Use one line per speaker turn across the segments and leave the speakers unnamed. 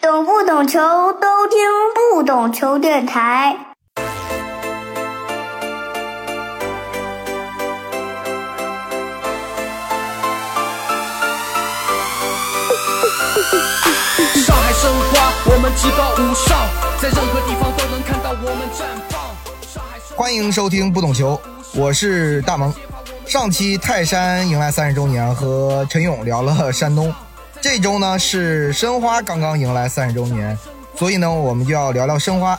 懂不懂球都听不懂球电台。
上海申花，我们至高无上，在任何地方都能看到我们绽放。上海申花
欢迎收听不懂球，我是大萌。上期泰山迎来三十周年，和陈勇聊了山东。这周呢是申花刚刚迎来三十周年，所以呢我们就要聊聊申花。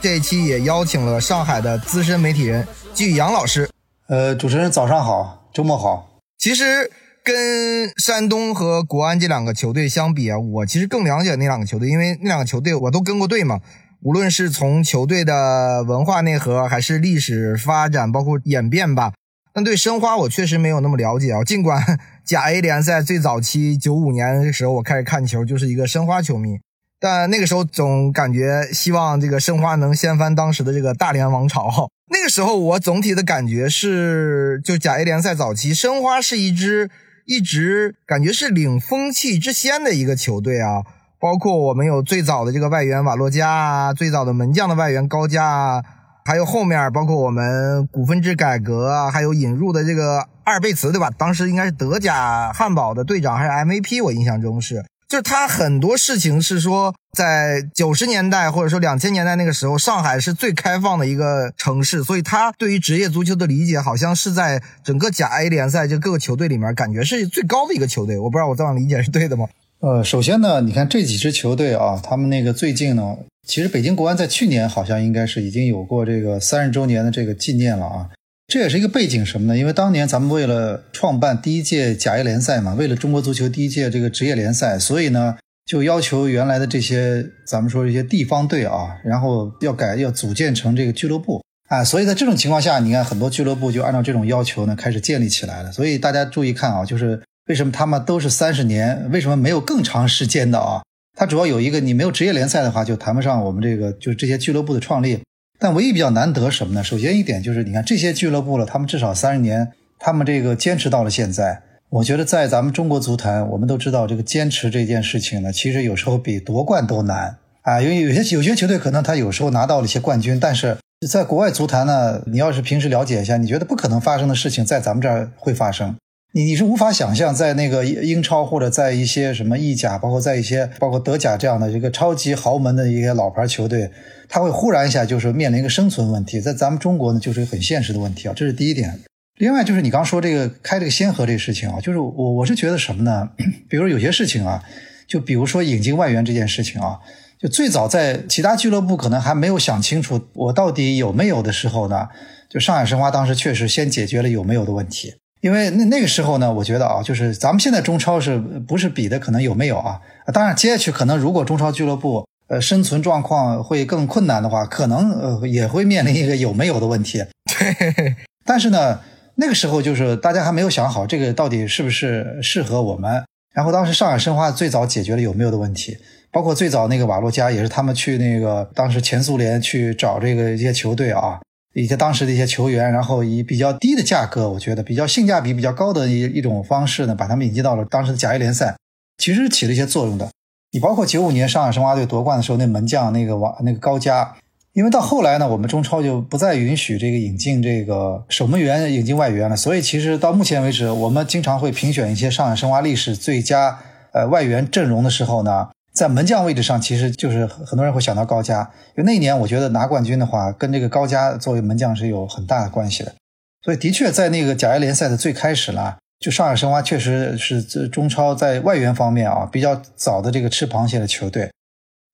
这一期也邀请了上海的资深媒体人季宇阳老师。
呃，主持人早上好，周末好。
其实跟山东和国安这两个球队相比啊，我其实更了解那两个球队，因为那两个球队我都跟过队嘛。无论是从球队的文化内核，还是历史发展，包括演变吧。但对申花我确实没有那么了解啊。尽管甲 A 联赛最早期九五年的时候我开始看球，就是一个申花球迷，但那个时候总感觉希望这个申花能掀翻当时的这个大连王朝。那个时候我总体的感觉是，就甲 A 联赛早期，申花是一支一直感觉是领风气之先的一个球队啊。包括我们有最早的这个外援瓦洛加啊，最早的门将的外援高加啊。还有后面包括我们股份制改革啊，还有引入的这个阿尔贝茨，对吧？当时应该是德甲汉堡的队长还是 MVP，我印象中是，就是他很多事情是说，在九十年代或者说两千年代那个时候，上海是最开放的一个城市，所以他对于职业足球的理解，好像是在整个甲 A 联赛就各个球队里面，感觉是最高的一个球队。我不知道我这样理解是对的吗？
呃，首先呢，你看这几支球队啊，他们那个最近呢，其实北京国安在去年好像应该是已经有过这个三十周年的这个纪念了啊。这也是一个背景什么呢？因为当年咱们为了创办第一届甲 A 联赛嘛，为了中国足球第一届这个职业联赛，所以呢，就要求原来的这些咱们说这些地方队啊，然后要改要组建成这个俱乐部啊。所以在这种情况下，你看很多俱乐部就按照这种要求呢开始建立起来了。所以大家注意看啊，就是。为什么他们都是三十年？为什么没有更长时间的啊？它主要有一个，你没有职业联赛的话，就谈不上我们这个就是这些俱乐部的创立。但唯一比较难得什么呢？首先一点就是，你看这些俱乐部了，他们至少三十年，他们这个坚持到了现在。我觉得在咱们中国足坛，我们都知道这个坚持这件事情呢，其实有时候比夺冠都难啊。因为有些有些球队可能他有时候拿到了一些冠军，但是在国外足坛呢，你要是平时了解一下，你觉得不可能发生的事情，在咱们这儿会发生。你你是无法想象，在那个英超或者在一些什么意甲，包括在一些包括德甲这样的一个超级豪门的一些老牌球队，他会忽然一下就是面临一个生存问题。在咱们中国呢，就是一个很现实的问题啊，这是第一点。另外就是你刚说这个开这个先河这个事情啊，就是我我是觉得什么呢？比如有些事情啊，就比如说引进外援这件事情啊，就最早在其他俱乐部可能还没有想清楚我到底有没有的时候呢，就上海申花当时确实先解决了有没有的问题。因为那那个时候呢，我觉得啊，就是咱们现在中超是不是比的可能有没有啊？当然接下去可能如果中超俱乐部呃生存状况会更困难的话，可能呃也会面临一个有没有的问题。对 但是呢，那个时候就是大家还没有想好这个到底是不是适合我们。然后当时上海申花最早解决了有没有的问题，包括最早那个瓦洛加也是他们去那个当时前苏联去找这个一些球队啊。一些当时的一些球员，然后以比较低的价格，我觉得比较性价比比较高的一一种方式呢，把他们引进到了当时的甲 A 联赛，其实起了一些作用的。你包括九五年上海申花队夺冠的时候，那门将那个王那个高加，因为到后来呢，我们中超就不再允许这个引进这个守门员引进外援了，所以其实到目前为止，我们经常会评选一些上海申花历史最佳呃外援阵容的时候呢。在门将位置上，其实就是很多人会想到高加，因为那一年我觉得拿冠军的话，跟这个高加作为门将是有很大的关系的。所以的确，在那个甲 A 联赛的最开始啦，就上海申花确实是中超在外援方面啊比较早的这个吃螃蟹的球队。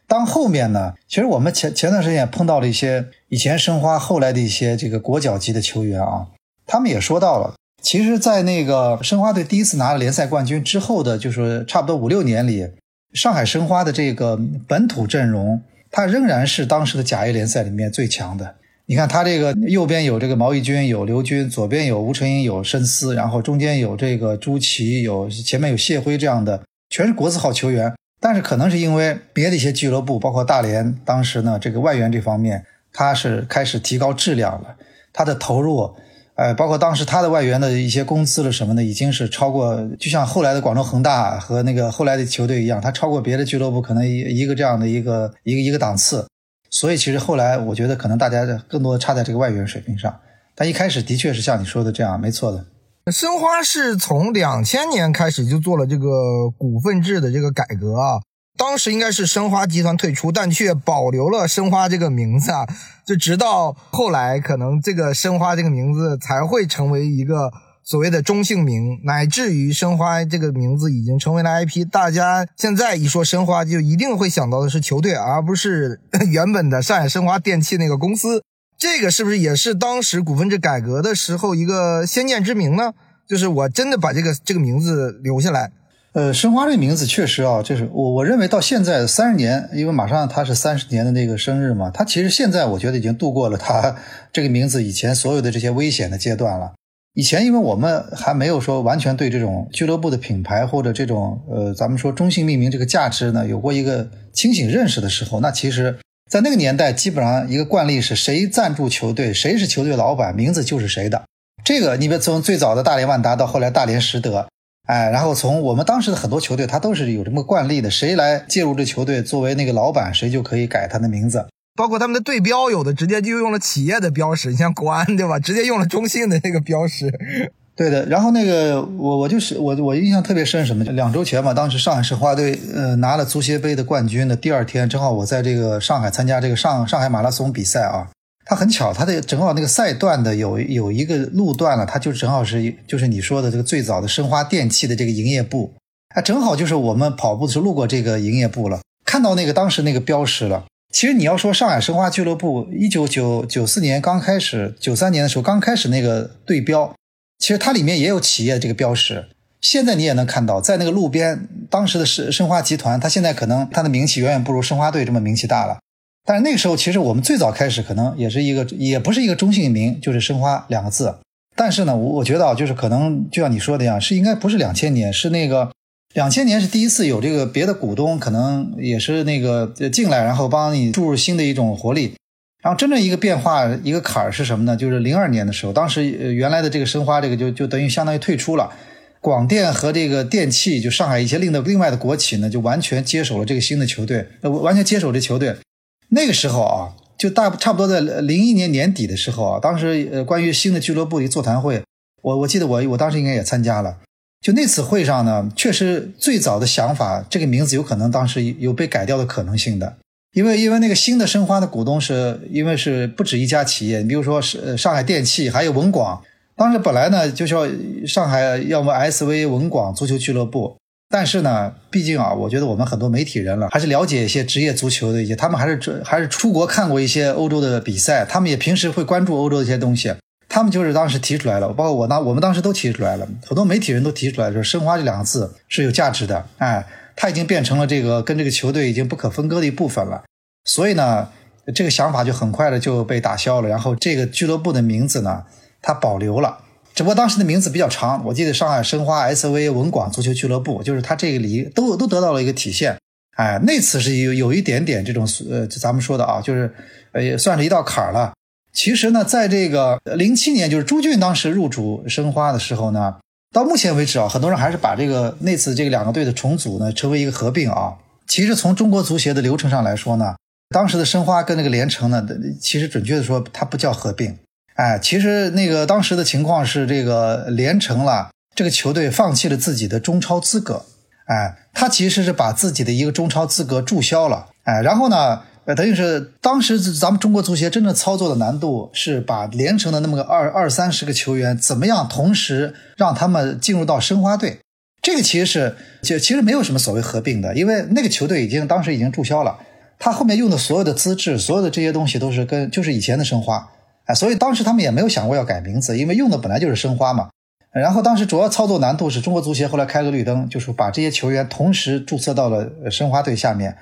当后面呢，其实我们前前段时间也碰到了一些以前申花后来的一些这个国脚级的球员啊，他们也说到了，其实，在那个申花队第一次拿了联赛冠军之后的，就是差不多五六年里。上海申花的这个本土阵容，它仍然是当时的甲 A 联赛里面最强的。你看，它这个右边有这个毛义军，有刘军，左边有吴成英，有申思，然后中间有这个朱琦，有前面有谢辉这样的，全是国字号球员。但是可能是因为别的一些俱乐部，包括大连，当时呢这个外援这方面，他是开始提高质量了，他的投入，呃，包括当时他的外援的一些工资了什么的，已经是超过，就像后来的广州恒大和那个后来的球队一样，他超过别的俱乐部可能一一个这样的一个一个一个档次。所以其实后来我觉得可能大家更多的差在这个外援水平上，但一开始的确是像你说的这样，没错的。
申花是从两千年开始就做了这个股份制的这个改革啊。当时应该是申花集团退出，但却保留了申花这个名字啊。就直到后来，可能这个申花这个名字才会成为一个所谓的中性名，乃至于申花这个名字已经成为了 IP。大家现在一说申花，就一定会想到的是球队，而不是 原本的上海申花电器那个公司。这个是不是也是当时股份制改革的时候一个先见之明呢？就是我真的把这个这个名字留下来。
呃，申花这个名字确实啊，就是我我认为到现在三十年，因为马上他是三十年的那个生日嘛，他其实现在我觉得已经度过了他这个名字以前所有的这些危险的阶段了。以前因为我们还没有说完全对这种俱乐部的品牌或者这种呃咱们说中性命名这个价值呢有过一个清醒认识的时候，那其实，在那个年代基本上一个惯例是谁赞助球队，谁是球队老板，名字就是谁的。这个你别从最早的大连万达到后来大连实德。哎，然后从我们当时的很多球队，他都是有这么惯例的，谁来介入这球队作为那个老板，谁就可以改他的名字。
包括他们的队标，有的直接就用了企业的标识，你像国安对吧？直接用了中信的那个标识。
对的。然后那个我我就是我我印象特别深什么？两周前吧，当时上海申花队呃拿了足协杯的冠军的第二天，正好我在这个上海参加这个上上海马拉松比赛啊。它很巧，它的正好那个赛段的有有一个路段了，它就正好是就是你说的这个最早的申花电器的这个营业部，啊，正好就是我们跑步的时候路过这个营业部了，看到那个当时那个标识了。其实你要说上海申花俱乐部一九九九四年刚开始，九三年的时候刚开始那个队标，其实它里面也有企业这个标识。现在你也能看到，在那个路边，当时的申申花集团，它现在可能它的名气远远不如申花队这么名气大了。但是那个时候，其实我们最早开始可能也是一个，也不是一个中性名，就是“申花”两个字。但是呢，我我觉得啊，就是可能就像你说的一样，是应该不是两千年，是那个两千年是第一次有这个别的股东可能也是那个进来，然后帮你注入新的一种活力。然后真正一个变化一个坎儿是什么呢？就是零二年的时候，当时原来的这个申花这个就就等于相当于退出了，广电和这个电器就上海一些另的另外的国企呢，就完全接手了这个新的球队，完全接手这球队。那个时候啊，就大差不多在零一年年底的时候啊，当时呃关于新的俱乐部的座谈会，我我记得我我当时应该也参加了。就那次会上呢，确实最早的想法，这个名字有可能当时有被改掉的可能性的，因为因为那个新的申花的股东是因为是不止一家企业，你比如说是上海电器，还有文广，当时本来呢就叫上海要么 SV 文广足球俱乐部。但是呢，毕竟啊，我觉得我们很多媒体人了，还是了解一些职业足球的一些，他们还是还是出国看过一些欧洲的比赛，他们也平时会关注欧洲的一些东西。他们就是当时提出来了，包括我当我们当时都提出来了，很多媒体人都提出来说“申花”这两个字是有价值的，哎，它已经变成了这个跟这个球队已经不可分割的一部分了。所以呢，这个想法就很快的就被打消了。然后这个俱乐部的名字呢，它保留了。只不过当时的名字比较长，我记得上海申花 SV 文广足球俱乐部，就是它这个里都都得到了一个体现。哎，那次是有有一点点这种呃，咱们说的啊，就是呃，算是一道坎儿了。其实呢，在这个零七年，就是朱俊当时入主申花的时候呢，到目前为止啊，很多人还是把这个那次这个两个队的重组呢，成为一个合并啊。其实从中国足协的流程上来说呢，当时的申花跟那个连城呢，其实准确的说，它不叫合并。哎，其实那个当时的情况是，这个连城了，这个球队放弃了自己的中超资格。哎，他其实是把自己的一个中超资格注销了。哎，然后呢，呃，等于是当时咱们中国足协真正操作的难度是把连城的那么个二二三十个球员，怎么样同时让他们进入到申花队？这个其实是就其实没有什么所谓合并的，因为那个球队已经当时已经注销了，他后面用的所有的资质，所有的这些东西都是跟就是以前的申花。哎，所以当时他们也没有想过要改名字，因为用的本来就是申花嘛。然后当时主要操作难度是中国足协后来开了绿灯，就是把这些球员同时注册到了申花队下面。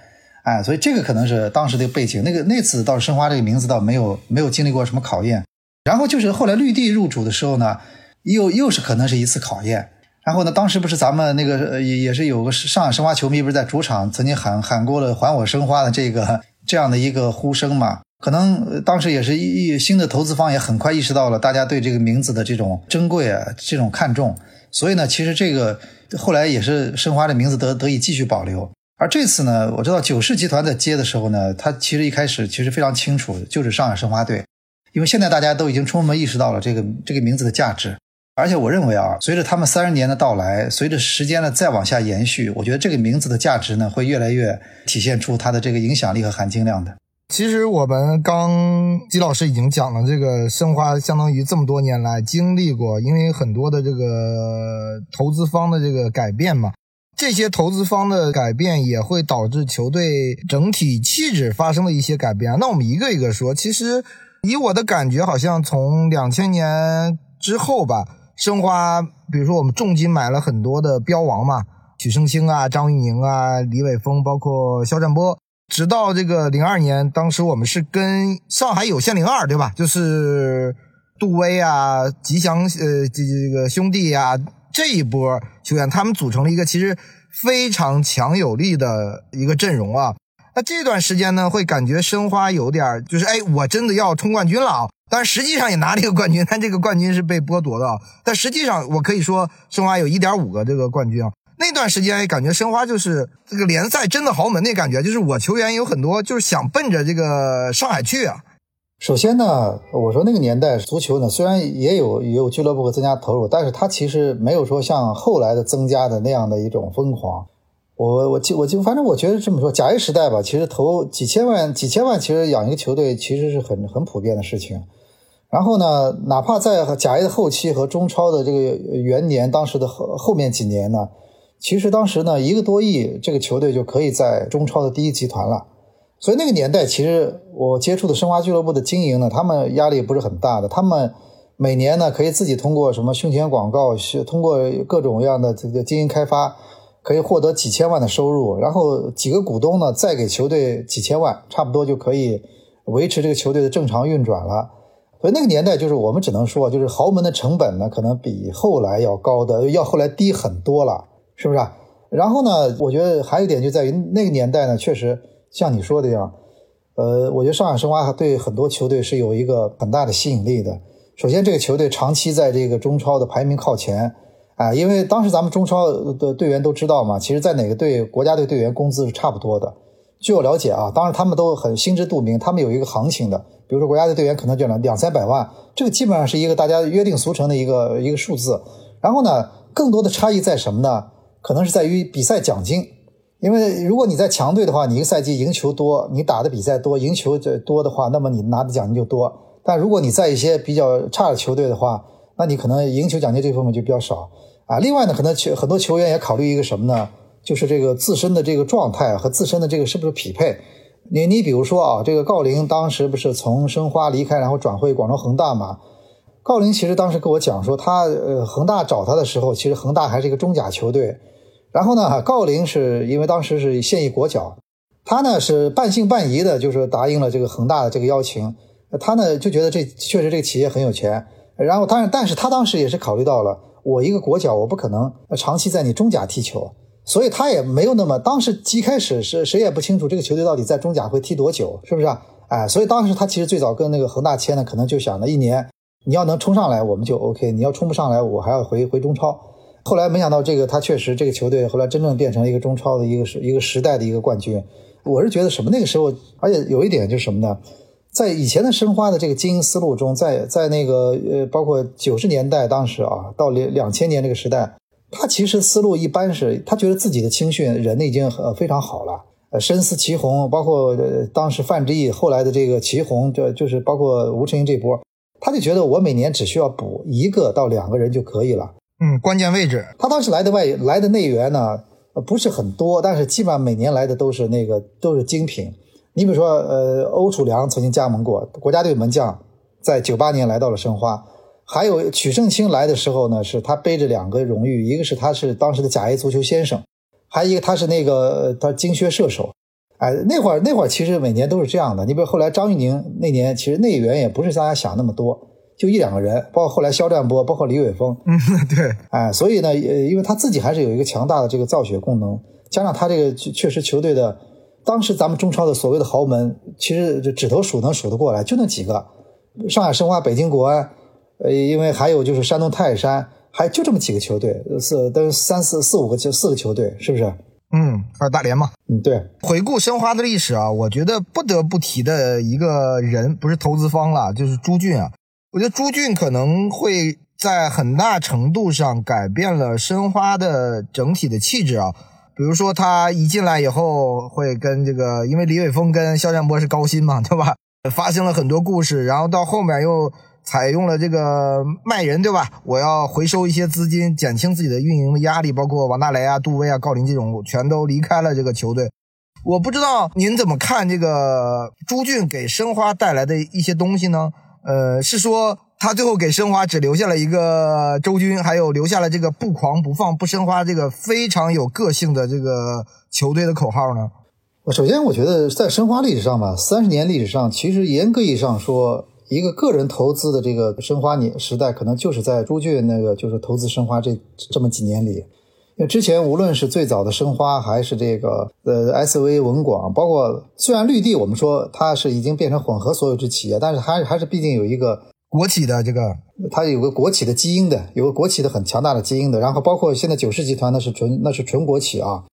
哎，所以这个可能是当时的背景。那个那次倒是申花这个名字倒没有没有经历过什么考验。然后就是后来绿地入主的时候呢，又又是可能是一次考验。然后呢，当时不是咱们那个也也是有个上海申花球迷不是在主场曾经喊喊过了“还我申花”的这个这样的一个呼声嘛？可能当时也是一新的投资方也很快意识到了大家对这个名字的这种珍贵啊，这种看重，所以呢，其实这个后来也是申花的名字得得以继续保留。而这次呢，我知道九世集团在接的时候呢，他其实一开始其实非常清楚，就是上海申花队，因为现在大家都已经充分意识到了这个这个名字的价值。而且我认为啊，随着他们三十年的到来，随着时间的再往下延续，我觉得这个名字的价值呢，会越来越体现出它的这个影响力和含金量的。
其实我们刚季老师已经讲了，这个申花相当于这么多年来经历过，因为很多的这个投资方的这个改变嘛，这些投资方的改变也会导致球队整体气质发生了一些改变。那我们一个一个说，其实以我的感觉，好像从两千年之后吧，申花比如说我们重金买了很多的标王嘛，许胜清啊、张玉宁啊、李伟峰，包括肖战波。直到这个零二年，当时我们是跟上海有限零二，对吧？就是杜威啊、吉祥呃这这个兄弟啊这一波球员，他们组成了一个其实非常强有力的一个阵容啊。那这段时间呢，会感觉申花有点就是哎，我真的要冲冠军了啊！但实际上也拿了一个冠军，但这个冠军是被剥夺的。但实际上，我可以说申花有一点五个这个冠军啊。那段时间感觉申花就是这个联赛真的豪门那感觉，就是我球员有很多就是想奔着这个上海去啊。
首先呢，我说那个年代足球呢，虽然也有也有俱乐部增加投入，但是它其实没有说像后来的增加的那样的一种疯狂。我我记我记，反正我觉得这么说，甲 A 时代吧，其实投几千万几千万，其实养一个球队其实是很很普遍的事情。然后呢，哪怕在甲 A 的后期和中超的这个元年，当时的后后面几年呢。其实当时呢，一个多亿这个球队就可以在中超的第一集团了。所以那个年代，其实我接触的申花俱乐部的经营呢，他们压力不是很大的。他们每年呢，可以自己通过什么胸前广告，是通过各种各样的这个经营开发，可以获得几千万的收入。然后几个股东呢，再给球队几千万，差不多就可以维持这个球队的正常运转了。所以那个年代，就是我们只能说，就是豪门的成本呢，可能比后来要高的，要后来低很多了。是不是？然后呢？我觉得还有一点就在于那个年代呢，确实像你说的一样，呃，我觉得上海申花对很多球队是有一个很大的吸引力的。首先，这个球队长期在这个中超的排名靠前，啊，因为当时咱们中超的队员都知道嘛，其实，在哪个队国家队队员工资是差不多的。据我了解啊，当然他们都很心知肚明，他们有一个行情的，比如说国家队队员可能就两两三百万，这个基本上是一个大家约定俗成的一个一个数字。然后呢，更多的差异在什么呢？可能是在于比赛奖金，因为如果你在强队的话，你一个赛季赢球多，你打的比赛多，赢球这多的话，那么你拿的奖金就多。但如果你在一些比较差的球队的话，那你可能赢球奖金这部分就比较少啊。另外呢，可能球很多球员也考虑一个什么呢？就是这个自身的这个状态和自身的这个是不是匹配。你你比如说啊，这个郜林当时不是从申花离开，然后转会广州恒大嘛？郜林其实当时跟我讲说，他呃恒大找他的时候，其实恒大还是一个中甲球队。然后呢，郜林是因为当时是现役国脚，他呢是半信半疑的，就是答应了这个恒大的这个邀请。他呢就觉得这确实这个企业很有钱。然后当然，但是他当时也是考虑到了，我一个国脚，我不可能长期在你中甲踢球，所以他也没有那么当时一开始是谁也不清楚这个球队到底在中甲会踢多久，是不是啊？哎，所以当时他其实最早跟那个恒大签的，可能就想了一年，你要能冲上来我们就 OK，你要冲不上来我还要回回中超。后来没想到，这个他确实这个球队后来真正变成了一个中超的一个时一个时代的一个冠军。我是觉得什么那个时候，而且有一点就是什么呢？在以前的申花的这个经营思路中，在在那个呃，包括九十年代当时啊，到两两千年这个时代，他其实思路一般是，他觉得自己的青训人已经呃非常好了。呃，深思祁宏，包括当时范志毅，后来的这个祁宏，这就是包括吴成英这波，他就觉得我每年只需要补一个到两个人就可以了。
嗯，关键位置，
他当时来的外来的内援呢，不是很多，但是基本上每年来的都是那个都是精品。你比如说，呃，欧楚良曾经加盟过国家队门将，在九八年来到了申花。还有曲圣清来的时候呢，是他背着两个荣誉，一个是他是当时的甲 A 足球先生，还有一个他是那个他精靴射手。哎，那会儿那会儿其实每年都是这样的。你比如后来张玉宁那年，其实内援也不是大家想那么多。就一两个人，包括后来肖战波，包括李玮峰，
嗯，对，
哎，所以呢，呃，因为他自己还是有一个强大的这个造血功能，加上他这个确实球队的当时咱们中超的所谓的豪门，其实这指头数能数得过来，就那几个，上海申花、北京国安，呃，因为还有就是山东泰山，还就这么几个球队，四都三四四五个球四个球队，是不是？
嗯，还有大连嘛。
嗯，对。
回顾申花的历史啊，我觉得不得不提的一个人，不是投资方了，就是朱俊啊。我觉得朱俊可能会在很大程度上改变了申花的整体的气质啊。比如说他一进来以后，会跟这个，因为李玮峰跟肖战波是高薪嘛，对吧？发生了很多故事，然后到后面又采用了这个卖人，对吧？我要回收一些资金，减轻自己的运营的压力，包括王大雷啊、杜威啊、郜林这种全都离开了这个球队。我不知道您怎么看这个朱俊给申花带来的一些东西呢？呃，是说他最后给申花只留下了一个周军，还有留下了这个不狂不放不申花这个非常有个性的这个球队的口号呢？
我首先我觉得在申花历史上吧，三十年历史上，其实严格意义上说，一个个人投资的这个申花年时代，可能就是在朱俊那个就是投资申花这这么几年里。之前无论是最早的申花，还是这个呃 SV 文广，包括虽然绿地我们说它是已经变成混合所有制企业，但是还是还是毕竟有一个
国企的这个，
它有个国企的基因的，有个国企的很强大的基因的。然后包括现在九世集团那是纯那是纯国企啊。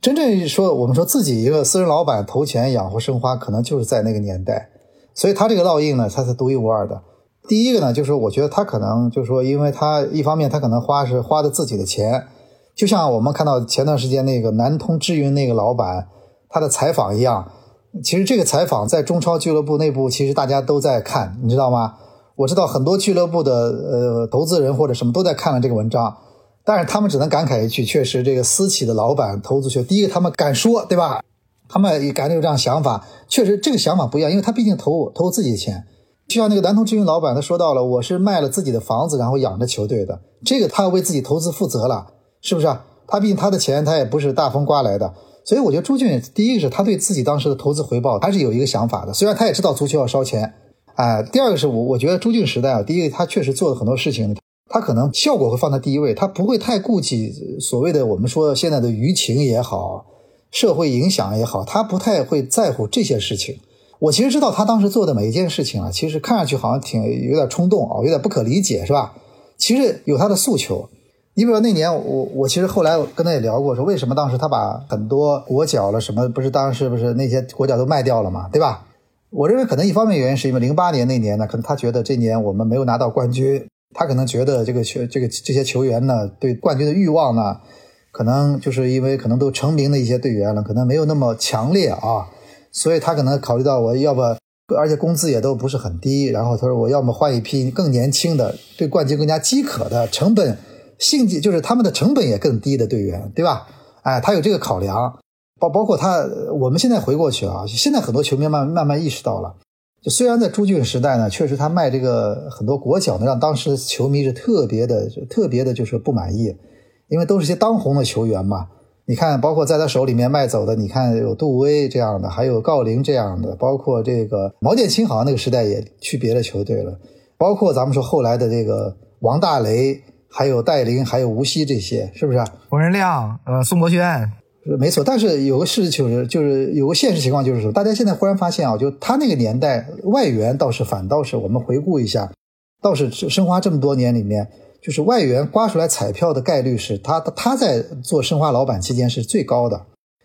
真正说我们说自己一个私人老板投钱养活申花，可能就是在那个年代，所以他这个烙印呢，它是独一无二的。第一个呢，就是我觉得他可能就是说，因为他一方面他可能花是花的自己的钱。就像我们看到前段时间那个南通智云那个老板他的采访一样，其实这个采访在中超俱乐部内部，其实大家都在看，你知道吗？我知道很多俱乐部的呃投资人或者什么都在看了这个文章，但是他们只能感慨一句：确实，这个私企的老板投资球，第一个他们敢说，对吧？他们也敢有这样想法，确实这个想法不一样，因为他毕竟投投自己的钱。就像那个南通智云老板他说到了，我是卖了自己的房子，然后养着球队的，这个他要为自己投资负责了。是不是啊？他毕竟他的钱他也不是大风刮来的，所以我觉得朱俊第一个是他对自己当时的投资回报还是有一个想法的。虽然他也知道足球要烧钱，哎，第二个是我我觉得朱俊时代啊，第一个他确实做了很多事情，他可能效果会放在第一位，他不会太顾及所谓的我们说现在的舆情也好，社会影响也好，他不太会在乎这些事情。我其实知道他当时做的每一件事情啊，其实看上去好像挺有点冲动啊，有点不可理解，是吧？其实有他的诉求。你比如说那年我我其实后来跟他也聊过，说为什么当时他把很多国脚了什么不是当时不是那些国脚都卖掉了嘛，对吧？我认为可能一方面原因是因为零八年那年呢，可能他觉得这年我们没有拿到冠军，他可能觉得这个球这个这些球员呢对冠军的欲望呢，可能就是因为可能都成名的一些队员了，可能没有那么强烈啊，所以他可能考虑到我要不，而且工资也都不是很低，然后他说我要么换一批更年轻的，对冠军更加饥渴的成本。性质就是他们的成本也更低的队员，对吧？哎，他有这个考量，包包括他，我们现在回过去啊，现在很多球迷慢慢慢意识到了，就虽然在朱俊时代呢，确实他卖这个很多国脚呢，让当时球迷是特别的、特别的，就是不满意，因为都是些当红的球员嘛。你看，包括在他手里面卖走的，你看有杜威这样的，还有郜林这样的，包括这个毛剑卿，好像那个时代也去别的球队了，包括咱们说后来的这个王大雷。还有戴琳，还有吴曦这些，是不是？
冯仁亮，呃，宋博轩，
没错。但是有个事情是，就是有个现实情况，就是什么，大家现在忽然发现啊，就他那个年代外援倒是反倒是，我们回顾一下，倒是申花这么多年里面，就是外援刮出来彩票的概率是他他在做申花老板期间是最高的。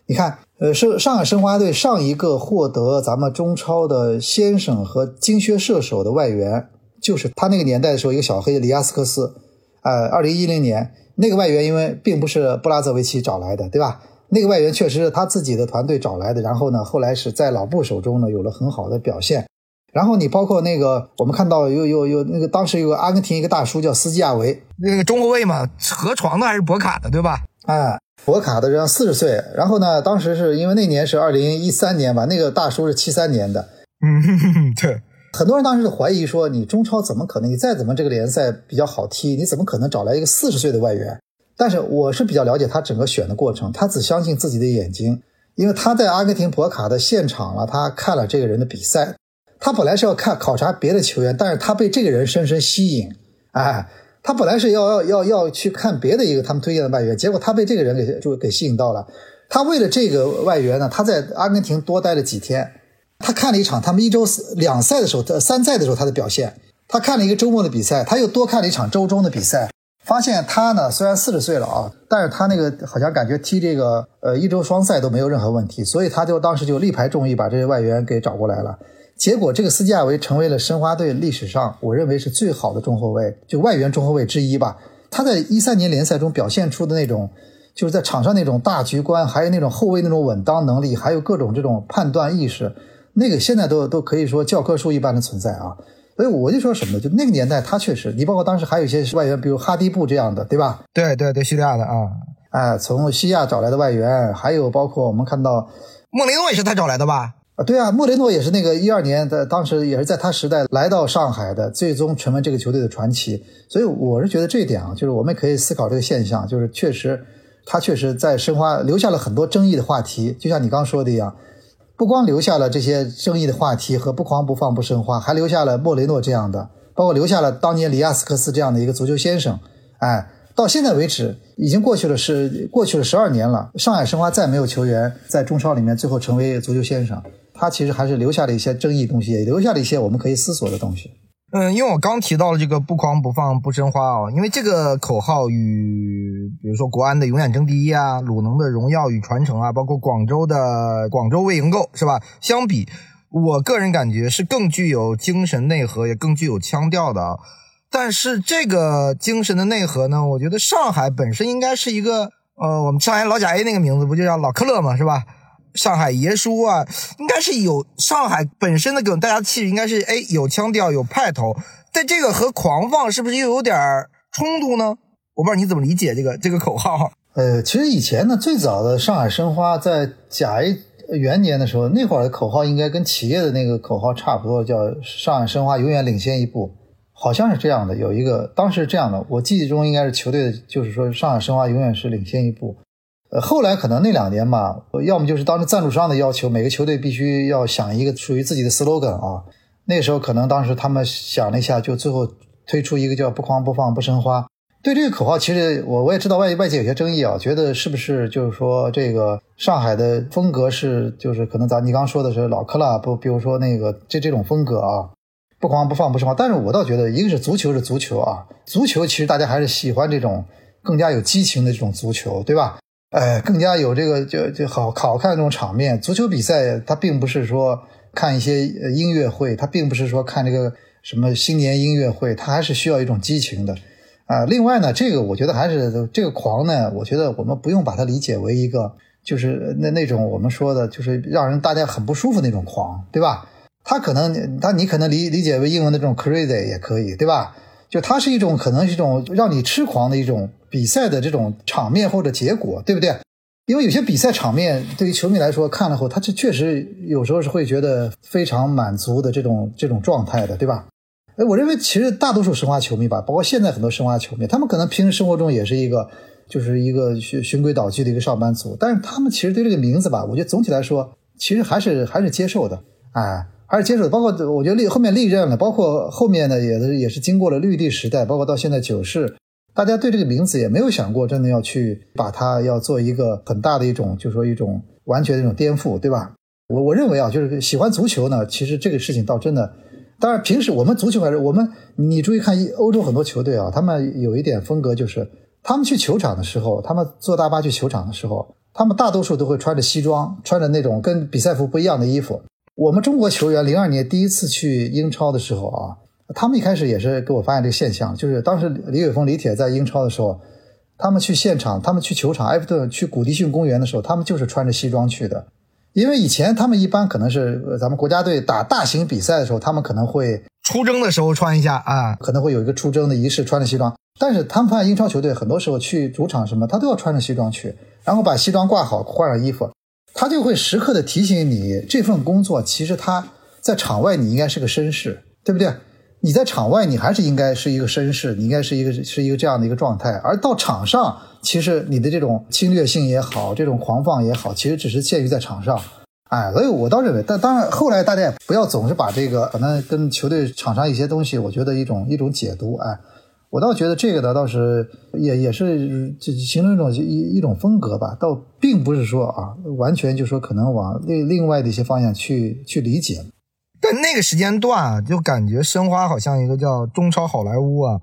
你看，呃，上上海申花队上一个获得咱们中超的先生和金靴射手的外援，就是他那个年代的时候，一个小黑里亚斯科斯。呃，二零一零年那个外援，因为并不是布拉泽维奇找来的，对吧？那个外援确实是他自己的团队找来的。然后呢，后来是在老布手中呢有了很好的表现。然后你包括那个，我们看到有有有那个当时有个阿根廷一个大叔叫斯基亚维，
那个中后卫嘛，河床的还是博卡的，对吧？
哎，博卡的这样四十岁。然后呢，当时是因为那年是二零一三年吧，那个大叔是七三年的。
嗯，对。
很多人当时都怀疑说：“你中超怎么可能？你再怎么这个联赛比较好踢，你怎么可能找来一个四十岁的外援？”但是我是比较了解他整个选的过程，他只相信自己的眼睛，因为他在阿根廷博卡的现场了，他看了这个人的比赛。他本来是要看考察别的球员，但是他被这个人深深吸引。哎，他本来是要要要要去看别的一个他们推荐的外援，结果他被这个人给就给吸引到了。他为了这个外援呢，他在阿根廷多待了几天。他看了一场他们一周两赛的时候，他三赛的时候他的表现。他看了一个周末的比赛，他又多看了一场周中的比赛，发现他呢虽然四十岁了啊，但是他那个好像感觉踢这个呃一周双赛都没有任何问题，所以他就当时就力排众议把这些外援给找过来了。结果这个斯基亚维成为了申花队历史上我认为是最好的中后卫，就外援中后卫之一吧。他在一三年联赛中表现出的那种。就是在场上那种大局观，还有那种后卫那种稳当能力，还有各种这种判断意识，那个现在都都可以说教科书一般的存在啊。所以我就说什么呢？就那个年代，他确实，你包括当时还有一些外援，比如哈迪布这样的，对吧？
对对对，叙利亚的啊，
哎，从西亚找来的外援，还有包括我们看到
莫雷诺也是他找来的吧？
啊，对啊，莫雷诺也是那个一二年的，当时也是在他时代来到上海的，最终成为这个球队的传奇。所以我是觉得这一点啊，就是我们可以思考这个现象，就是确实。他确实在申花留下了很多争议的话题，就像你刚说的一样，不光留下了这些争议的话题和不狂不放不申花，还留下了莫雷诺这样的，包括留下了当年里亚斯克斯这样的一个足球先生。哎，到现在为止，已经过去了是过去了十二年了，上海申花再没有球员在中超里面最后成为足球先生，他其实还是留下了一些争议东西，也留下了一些我们可以思索的东西。
嗯，因为我刚提到了这个不狂不放不申花啊，因为这个口号与比如说国安的永远争第一啊，鲁能的荣耀与传承啊，包括广州的广州卫营购是吧？相比，我个人感觉是更具有精神内核，也更具有腔调的啊。但是这个精神的内核呢，我觉得上海本身应该是一个呃，我们上海老贾 A 那个名字不就叫老克勒嘛，是吧？上海爷叔啊，应该是有上海本身的给大家气质，应该是哎有腔调有派头，但这个和狂放是不是又有点冲突呢？我不知道你怎么理解这个这个口号。
呃，其实以前呢，最早的上海申花在甲 A 元年的时候，那会儿的口号应该跟企业的那个口号差不多，叫上海申花永远领先一步，好像是这样的。有一个当时是这样的，我记忆中应该是球队的，就是说上海申花永远是领先一步。呃，后来可能那两年吧，要么就是当时赞助商的要求，每个球队必须要想一个属于自己的 slogan 啊。那时候可能当时他们想了一下，就最后推出一个叫“不狂不放不申花”。对这个口号，其实我我也知道外外界有些争议啊，觉得是不是就是说这个上海的风格是就是可能咱你刚说的是老克拉不，比如说那个这这种风格啊，“不狂不放不申花”。但是我倒觉得，一个是足球是足球啊，足球其实大家还是喜欢这种更加有激情的这种足球，对吧？哎，更加有这个就就好好看这种场面。足球比赛它并不是说看一些音乐会，它并不是说看这个什么新年音乐会，它还是需要一种激情的啊。另外呢，这个我觉得还是这个狂呢，我觉得我们不用把它理解为一个就是那那种我们说的就是让人大家很不舒服那种狂，对吧？他可能他你可能理理解为英文的这种 crazy 也可以，对吧？就它是一种可能是一种让你痴狂的一种。比赛的这种场面或者结果，对不对？因为有些比赛场面对于球迷来说看了后，他这确实有时候是会觉得非常满足的这种这种状态的，对吧？哎，我认为其实大多数申花球迷吧，包括现在很多申花球迷，他们可能平时生活中也是一个就是一个循循规蹈矩的一个上班族，但是他们其实对这个名字吧，我觉得总体来说其实还是还是接受的，哎，还是接受。包括我觉得历后面历任了，包括后面呢也是也是经过了绿地时代，包括到现在九世。大家对这个名字也没有想过，真的要去把它要做一个很大的一种，就是说一种完全的一种颠覆，对吧？我我认为啊，就是喜欢足球呢，其实这个事情倒真的，当然平时我们足球还是我们，你注意看欧洲很多球队啊，他们有一点风格，就是他们去球场的时候，他们坐大巴去球场的时候，他们大多数都会穿着西装，穿着那种跟比赛服不一样的衣服。我们中国球员零二年第一次去英超的时候啊。他们一开始也是给我发现这个现象，就是当时李伟峰、李铁在英超的时候，他们去现场，他们去球场，埃弗顿去古迪逊公园的时候，他们就是穿着西装去的。因为以前他们一般可能是咱们国家队打大型比赛的时候，他们可能会
出征的时候穿一下啊，
可能会有一个出征的仪式，穿着西装。但是他们发现英超球队很多时候去主场什么，他都要穿着西装去，然后把西装挂好，换上衣服，他就会时刻的提醒你，这份工作其实他在场外你应该是个绅士，对不对？你在场外，你还是应该是一个绅士，你应该是一个是一个这样的一个状态。而到场上，其实你的这种侵略性也好，这种狂放也好，其实只是限于在场上。哎，所以我倒认为，但当然后来大家也不要总是把这个可能跟球队场上一些东西，我觉得一种一种解读。哎，我倒觉得这个呢，倒是也也是就形成一种一一种风格吧，倒并不是说啊，完全就说可能往另另外的一些方向去去理解。
但那个时间段啊，就感觉申花好像一个叫中超好莱坞啊，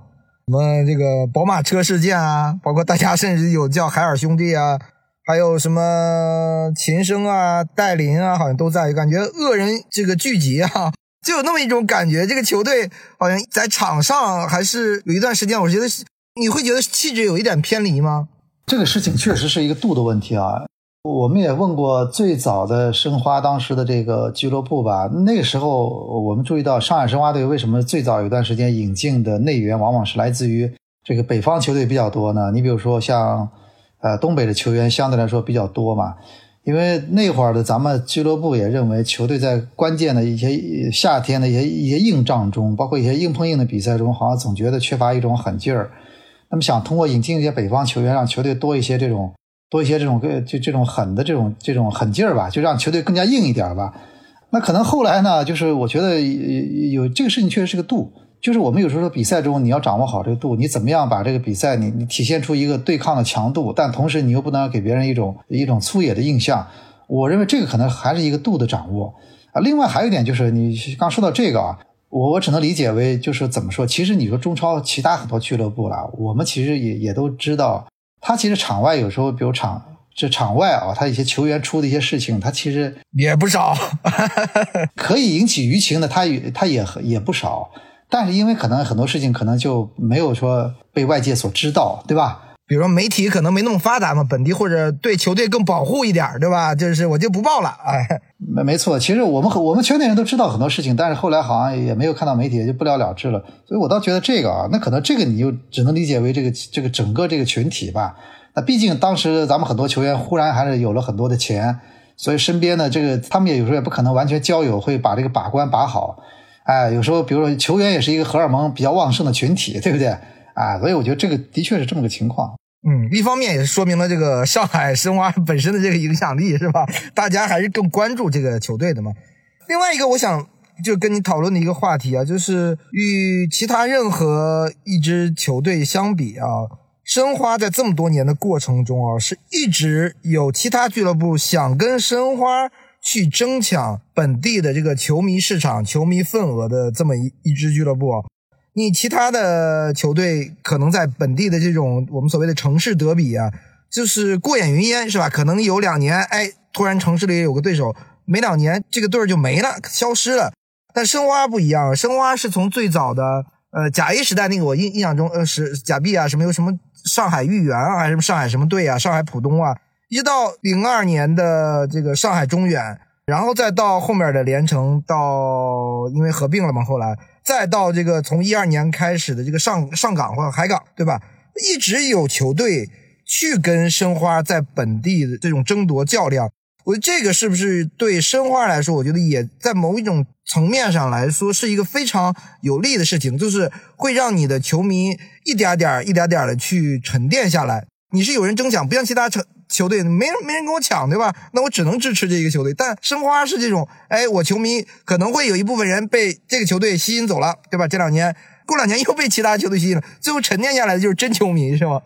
什么这个宝马车事件啊，包括大家甚至有叫海尔兄弟啊，还有什么秦升啊、戴琳啊，好像都在，感觉恶人这个聚集啊。就有那么一种感觉，这个球队好像在场上还是有一段时间，我觉得你会觉得气质有一点偏离吗？
这个事情确实是一个度的问题啊。我们也问过最早的申花当时的这个俱乐部吧，那个时候我们注意到上海申花队为什么最早有一段时间引进的内援往往是来自于这个北方球队比较多呢？你比如说像呃东北的球员相对来说比较多嘛。因为那会儿的咱们俱乐部也认为，球队在关键的一些夏天的一些一些硬仗中，包括一些硬碰硬的比赛中，好像总觉得缺乏一种狠劲儿。那么想通过引进一些北方球员，让球队多一些这种多一些这种个就这种狠的这种这种狠劲儿吧，就让球队更加硬一点吧。那可能后来呢，就是我觉得有这个事情确实是个度。就是我们有时候比赛中，你要掌握好这个度，你怎么样把这个比赛你你体现出一个对抗的强度，但同时你又不能给别人一种一种粗野的印象。我认为这个可能还是一个度的掌握啊。另外还有一点就是，你刚说到这个啊，我我只能理解为就是怎么说？其实你说中超其他很多俱乐部啦，我们其实也也都知道，他其实场外有时候，比如场这场外啊，他一些球员出的一些事情，他其实
也不少，
可以引起舆情的，他也他也也不少。但是因为可能很多事情可能就没有说被外界所知道，对吧？
比如说媒体可能没那么发达嘛，本地或者对球队更保护一点，对吧？就是我就不报了，哎，
没没错。其实我们我们圈内人都知道很多事情，但是后来好像也没有看到媒体，就不了了之了。所以我倒觉得这个啊，那可能这个你就只能理解为这个这个整个这个群体吧。那毕竟当时咱们很多球员忽然还是有了很多的钱，所以身边的这个他们也有时候也不可能完全交友会把这个把关把好。哎，有时候，比如说球员也是一个荷尔蒙比较旺盛的群体，对不对？啊，所以我觉得这个的确是这么个情况。
嗯，一方面也是说明了这个上海申花本身的这个影响力，是吧？大家还是更关注这个球队的嘛。另外一个，我想就跟你讨论的一个话题啊，就是与其他任何一支球队相比啊，申花在这么多年的过程中啊，是一直有其他俱乐部想跟申花。去争抢本地的这个球迷市场、球迷份额的这么一一支俱乐部，你其他的球队可能在本地的这种我们所谓的城市德比啊，就是过眼云烟，是吧？可能有两年，哎，突然城市里有个对手，没两年这个队儿就没了，消失了。但申花不一样，申花是从最早的呃甲 A 时代那个我印印象中，呃是甲 B 啊，什么有什么上海豫园啊，还是什么上海什么队啊，上海浦东啊。一到零二年的这个上海中远，然后再到后面的连城，到因为合并了嘛，后来再到这个从一二年开始的这个上上港或者海港，对吧？一直有球队去跟申花在本地的这种争夺较量。我觉得这个是不是对申花来说，我觉得也在某一种层面上来说是一个非常有利的事情，就是会让你的球迷一点点、一点点的去沉淀下来。你是有人争抢，不像其他城。球队没人没人跟我抢，对吧？那我只能支持这一个球队。但申花是这种，哎，我球迷可能会有一部分人被这个球队吸引走了，对吧？这两年过两年又被其他球队吸引了，最后沉淀下来的就是真球迷，是吗？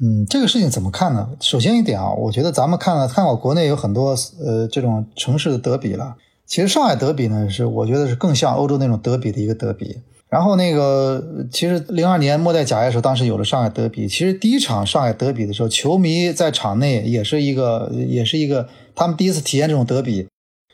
嗯，这个事情怎么看呢？首先一点啊，我觉得咱们看了看过国内有很多呃这种城市的德比了，其实上海德比呢是我觉得是更像欧洲那种德比的一个德比。然后那个，其实零二年末代甲 A 时候，当时有了上海德比。其实第一场上海德比的时候，球迷在场内也是一个，也是一个，他们第一次体验这种德比，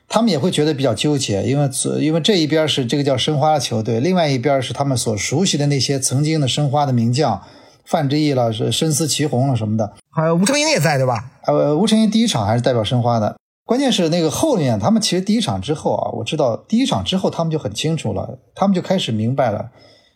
他们也会觉得比较纠结，因为因为这一边是这个叫申花的球队，另外一边是他们所熟悉的那些曾经的申花的名将，范志毅了，是申思齐红了什么的，
还有吴成英也在对吧？
呃，吴成英第一场还是代表申花的。关键是那个后面，他们其实第一场之后啊，我知道第一场之后，他们就很清楚了，他们就开始明白了，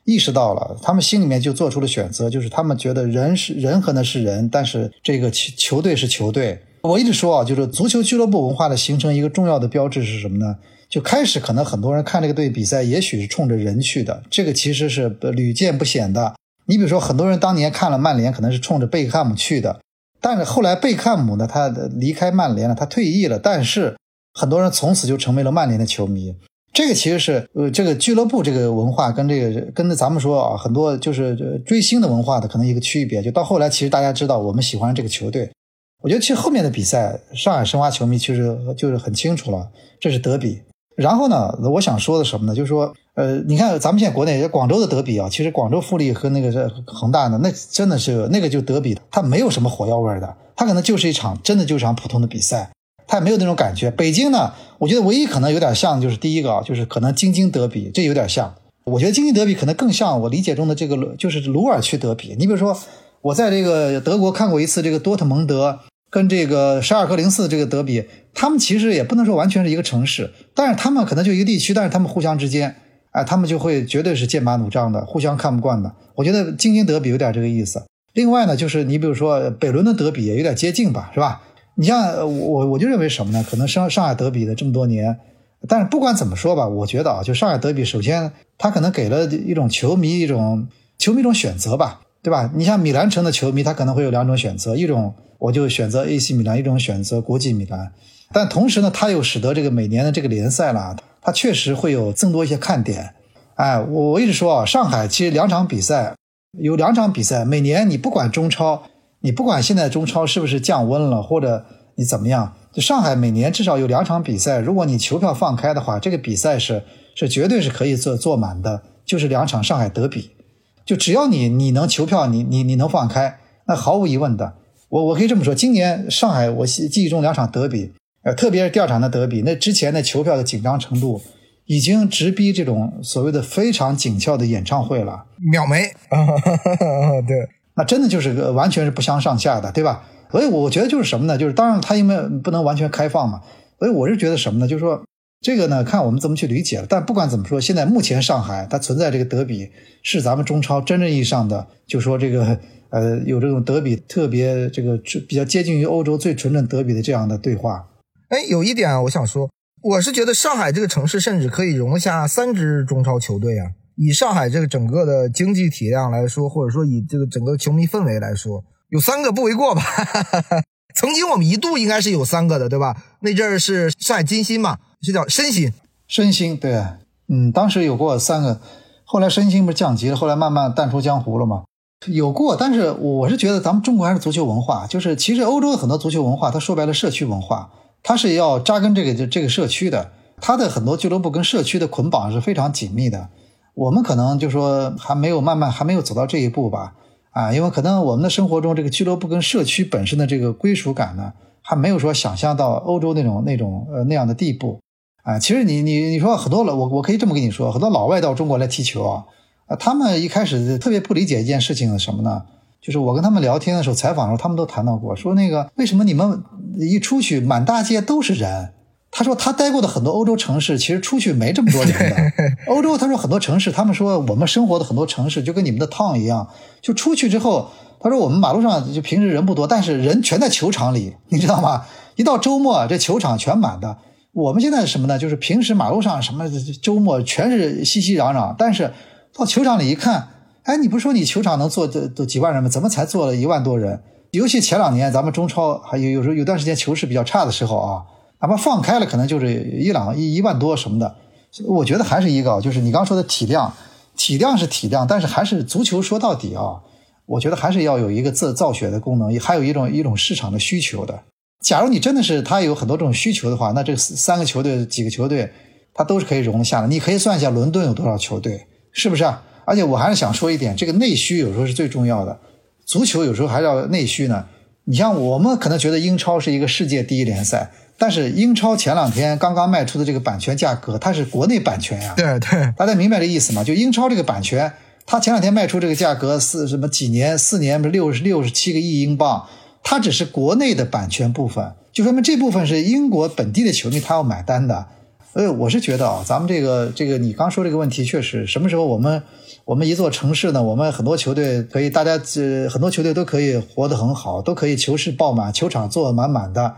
意识到了，他们心里面就做出了选择，就是他们觉得人是人和呢是人，但是这个球球队是球队。我一直说啊，就是足球俱乐部文化的形成一个重要的标志是什么呢？就开始可能很多人看这个队比赛，也许是冲着人去的，这个其实是屡见不鲜的。你比如说，很多人当年看了曼联，可能是冲着贝克汉姆去的。但是后来贝克汉姆呢，他离开曼联了，他退役了。但是很多人从此就成为了曼联的球迷。这个其实是呃，这个俱乐部这个文化跟这个跟咱们说啊，很多就是追星的文化的可能一个区别。就到后来，其实大家知道我们喜欢这个球队。我觉得其实后面的比赛，上海申花球迷其实就是很清楚了，这是德比。然后呢，我想说的什么呢？就是说，呃，你看咱们现在国内广州的德比啊，其实广州富力和那个是恒大呢，那真的是那个就德比，它没有什么火药味的，它可能就是一场真的就是场普通的比赛。他也没有那种感觉。北京呢，我觉得唯一可能有点像，就是第一个啊，就是可能京津德比，这有点像。我觉得京津德比可能更像我理解中的这个，就是鲁尔区德比。你比如说，我在这个德国看过一次这个多特蒙德跟这个沙尔克零四这个德比，他们其实也不能说完全是一个城市，但是他们可能就一个地区，但是他们互相之间，哎，他们就会绝对是剑拔弩张的，互相看不惯的。我觉得京津德比有点这个意思。另外呢，就是你比如说北伦敦德比也有点接近吧，是吧？你像我，我就认为什么呢？可能上上海德比的这么多年，但是不管怎么说吧，我觉得啊，就上海德比，首先他可能给了一种球迷一种球迷一种选择吧，对吧？你像米兰城的球迷，他可能会有两种选择，一种我就选择 AC 米兰，一种选择国际米兰。但同时呢，他又使得这个每年的这个联赛啦，它确实会有增多一些看点。哎，我我一直说啊，上海其实两场比赛有两场比赛，每年你不管中超。你不管现在中超是不是降温了，或者你怎么样，就上海每年至少有两场比赛，如果你球票放开的话，这个比赛是是绝对是可以坐坐满的，就是两场上海德比，就只要你你能球票，你你你能放开，那毫无疑问的，我我可以这么说，今年上海我记记忆中两场德比，呃，特别是第二场的德比，那之前的球票的紧张程度，已经直逼这种所谓的非常紧俏的演唱会了，
秒没啊，对。
那真的就是个完全是不相上下的，对吧？所以我觉得就是什么呢？就是当然它因为不能完全开放嘛，所以我是觉得什么呢？就是说这个呢，看我们怎么去理解了。但不管怎么说，现在目前上海它存在这个德比，是咱们中超真正意义上的，就说这个呃有这种德比特别这个比较接近于欧洲最纯正德比的这样的对话。
哎，有一点啊，我想说，我是觉得上海这个城市甚至可以容下三支中超球队啊。以上海这个整个的经济体量来说，或者说以这个整个球迷氛围来说，有三个不为过吧？曾经我们一度应该是有三个的，对吧？那阵儿是上海金星嘛，是叫申鑫，
申鑫对，嗯，当时有过三个，后来申鑫不是降级了，后来慢慢淡出江湖了嘛？有过，但是我是觉得咱们中国还是足球文化，就是其实欧洲的很多足球文化，它说白了社区文化，它是要扎根这个这个社区的，它的很多俱乐部跟社区的捆绑是非常紧密的。我们可能就说还没有慢慢还没有走到这一步吧，啊，因为可能我们的生活中这个俱乐部跟社区本身的这个归属感呢，还没有说想象到欧洲那种那种呃那样的地步，啊，其实你你你说很多老我我可以这么跟你说，很多老外到中国来踢球啊，啊，他们一开始特别不理解一件事情是什么呢？就是我跟他们聊天的时候采访的时候，他们都谈到过，说那个为什么你们一出去满大街都是人？他说他待过的很多欧洲城市，其实出去没这么多人的。欧洲他说很多城市，他们说我们生活的很多城市就跟你们的 town 一样，就出去之后，他说我们马路上就平时人不多，但是人全在球场里，你知道吗？一到周末这球场全满的。我们现在是什么呢？就是平时马路上什么周末全是熙熙攘攘，但是到球场里一看，哎，你不说你球场能坐这都几万人吗？怎么才坐了一万多人？尤其前两年咱们中超还有有时候有段时间球势比较差的时候啊。哪怕放开了，可能就是一两一一万多什么的。我觉得还是一个，就是你刚说的体量，体量是体量，但是还是足球说到底啊，我觉得还是要有一个造造血的功能，还有一种一种市场的需求的。假如你真的是他有很多这种需求的话，那这三个球队几个球队，它都是可以容得下的。你可以算一下伦敦有多少球队，是不是？而且我还是想说一点，这个内需有时候是最重要的。足球有时候还要内需呢。你像我们可能觉得英超是一个世界第一联赛。但是英超前两天刚刚卖出的这个版权价格，它是国内版权呀。
对对，
大家明白这意思吗？就英超这个版权，它前两天卖出这个价格四什么？几年？四年？不是六十六十七个亿英镑？它只是国内的版权部分，就说明这部分是英国本地的球迷他要买单的。所以我是觉得啊，咱们这个这个你刚说这个问题，确实什么时候我们我们一座城市呢？我们很多球队可以，大家这很多球队都可以活得很好，都可以球市爆满，球场坐满满的。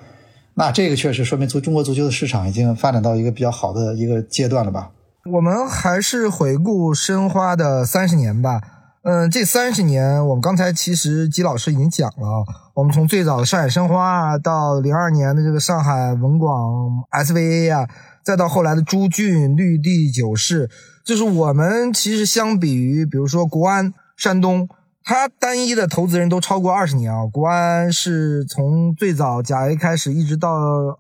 那这个确实说明足中国足球的市场已经发展到一个比较好的一个阶段了吧？
我们还是回顾申花的三十年吧。嗯，这三十年，我们刚才其实吉老师已经讲了。我们从最早的上海申花啊，到零二年的这个上海文广 SVA 啊，再到后来的朱俊、绿地、九世，就是我们其实相比于，比如说国安、山东，它单一的投资人都超过二十年啊。国安是从最早甲 A 开始，一直到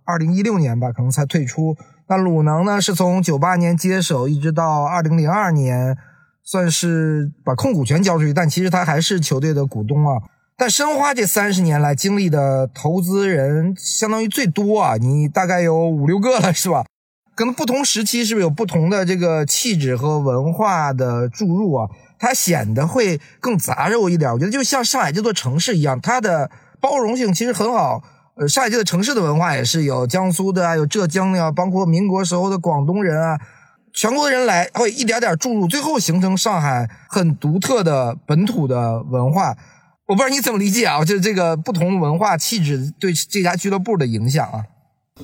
二零一六年吧，可能才退出。那鲁能呢，是从九八年接手，一直到二零零二年，算是把控股权交出去，但其实他还是球队的股东啊。但申花这三十年来经历的投资人相当于最多啊，你大概有五六个了，是吧？可能不同时期是不是有不同的这个气质和文化的注入啊？它显得会更杂糅一点。我觉得就像上海这座城市一样，它的包容性其实很好。呃，上海这个城市的文化也是有江苏的啊，有浙江的啊，包括民国时候的广东人啊，全国的人来会一点点注入，最后形成上海很独特的本土的文化。我不知道你怎么理解啊？就是这个不同文化气质对这家俱乐部的影响啊。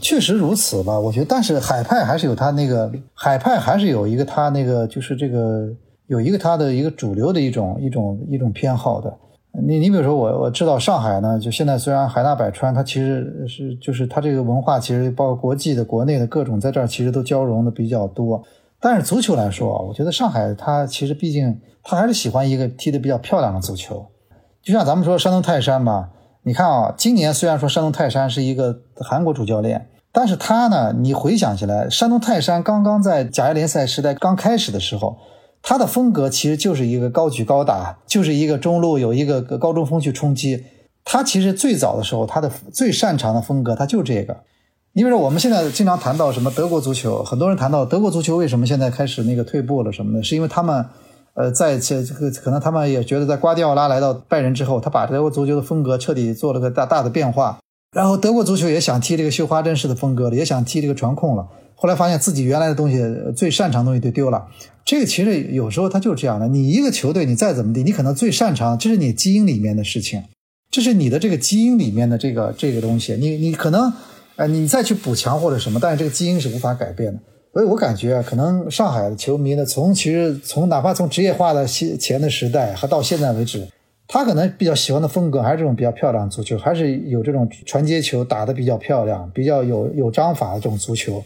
确实如此吧？我觉得，但是海派还是有它那个海派还是有一个它那个就是这个有一个它的一个主流的一种一种一种偏好的。你你比如说我我知道上海呢，就现在虽然海纳百川，它其实是就是它这个文化其实包括国际的、国内的各种在这儿其实都交融的比较多。但是足球来说啊，我觉得上海它其实毕竟它还是喜欢一个踢得比较漂亮的足球。就像咱们说山东泰山吧，你看啊，今年虽然说山东泰山是一个韩国主教练，但是他呢，你回想起来，山东泰山刚刚在甲 A 联赛时代刚开始的时候。他的风格其实就是一个高举高打，就是一个中路有一个高中锋去冲击。他其实最早的时候，他的最擅长的风格，他就这个。你比如说，我们现在经常谈到什么德国足球，很多人谈到德国足球为什么现在开始那个退步了什么的，是因为他们，呃，在这这个可能他们也觉得在瓜迪奥拉来到拜仁之后，他把德国足球的风格彻底做了个大大的变化。然后德国足球也想踢这个绣花针式的风格了，也想踢这个传控了。后来发现自己原来的东西最擅长的东西就丢了，这个其实有时候它就是这样的。你一个球队，你再怎么地，你可能最擅长，这是你基因里面的事情，这是你的这个基因里面的这个这个东西。你你可能，呃，你再去补强或者什么，但是这个基因是无法改变的。所以我感觉，可能上海的球迷呢，从其实从哪怕从职业化的前的时代，还到现在为止，他可能比较喜欢的风格还是这种比较漂亮的足球，还是有这种传接球打得比较漂亮、比较有有章法的这种足球。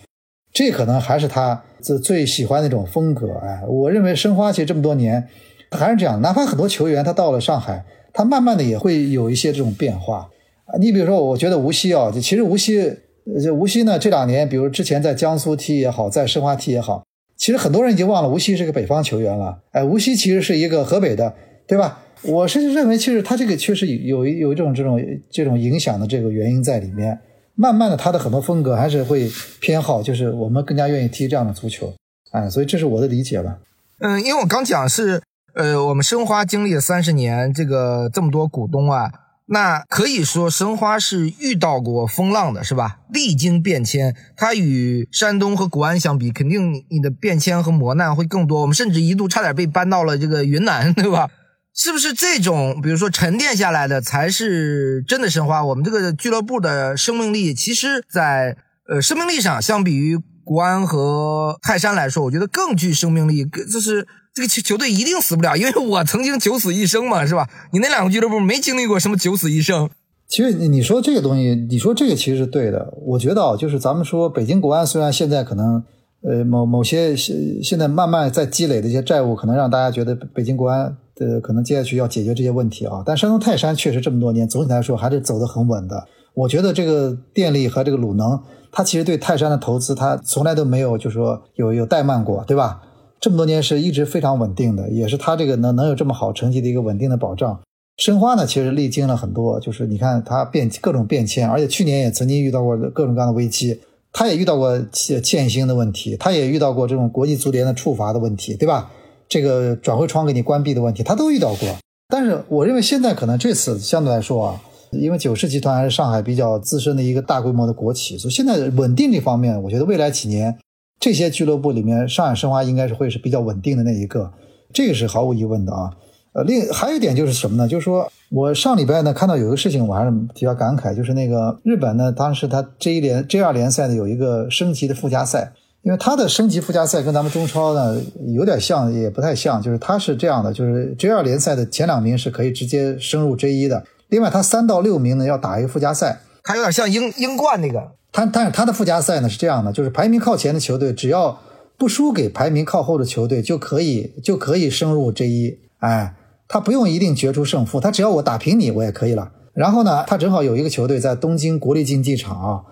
这可能还是他最最喜欢的那种风格，哎，我认为申花其实这么多年还是这样，哪怕很多球员他到了上海，他慢慢的也会有一些这种变化。你比如说，我觉得无锡啊，其实无锡锡，无锡呢这两年，比如之前在江苏踢也好，在申花踢也好，其实很多人已经忘了无锡是个北方球员了，哎，无锡其实是一个河北的，对吧？我是认为，其实他这个确实有有一种这种这种影响的这个原因在里面。慢慢的，他的很多风格还是会偏好，就是我们更加愿意踢这样的足球，哎，所以这是我的理解吧。
嗯，因为我刚讲是，呃，我们申花经历了三十年，这个这么多股东啊，那可以说申花是遇到过风浪的，是吧？历经变迁，它与山东和国安相比，肯定你的变迁和磨难会更多。我们甚至一度差点被搬到了这个云南，对吧？是不是这种，比如说沉淀下来的才是真的申花？我们这个俱乐部的生命力，其实，在呃生命力上，相比于国安和泰山来说，我觉得更具生命力。就是这个球球队一定死不了，因为我曾经九死一生嘛，是吧？你那两个俱乐部没经历过什么九死一生。
其实你说这个东西，你说这个其实是对的。我觉得啊，就是咱们说北京国安，虽然现在可能呃某某些现现在慢慢在积累的一些债务，可能让大家觉得北京国安。呃，可能接下去要解决这些问题啊，但山东泰山确实这么多年，总体来说还是走得很稳的。我觉得这个电力和这个鲁能，它其实对泰山的投资，它从来都没有就是说有有怠慢过，对吧？这么多年是一直非常稳定的，也是他这个能能有这么好成绩的一个稳定的保障。申花呢，其实历经了很多，就是你看它变各种变迁，而且去年也曾经遇到过各种各样的危机，他也遇到过欠薪的问题，他也遇到过这种国际足联的处罚的问题，对吧？这个转会窗给你关闭的问题，他都遇到过。但是我认为现在可能这次相对来说啊，因为九世集团还是上海比较资深的一个大规模的国企，所以现在稳定这方面，我觉得未来几年这些俱乐部里面，上海申花应该是会是比较稳定的那一个，这个是毫无疑问的啊。呃，另还有一点就是什么呢？就是说我上礼拜呢看到有一个事情，我还是比较感慨，就是那个日本呢，当时他 J 联 J 二联赛呢有一个升级的附加赛。因为它的升级附加赛跟咱们中超呢有点像，也不太像，就是它是这样的，就是 J 二联赛的前两名是可以直接升入 J 一的，另外它三到六名呢要打一个附加赛，
它有点像英英冠那个，
他但是他的附加赛呢是这样的，就是排名靠前的球队只要不输给排名靠后的球队，就可以就可以升入 J 一。哎，他不用一定决出胜负，他只要我打平你，我也可以了。然后呢，他正好有一个球队在东京国立竞技场啊，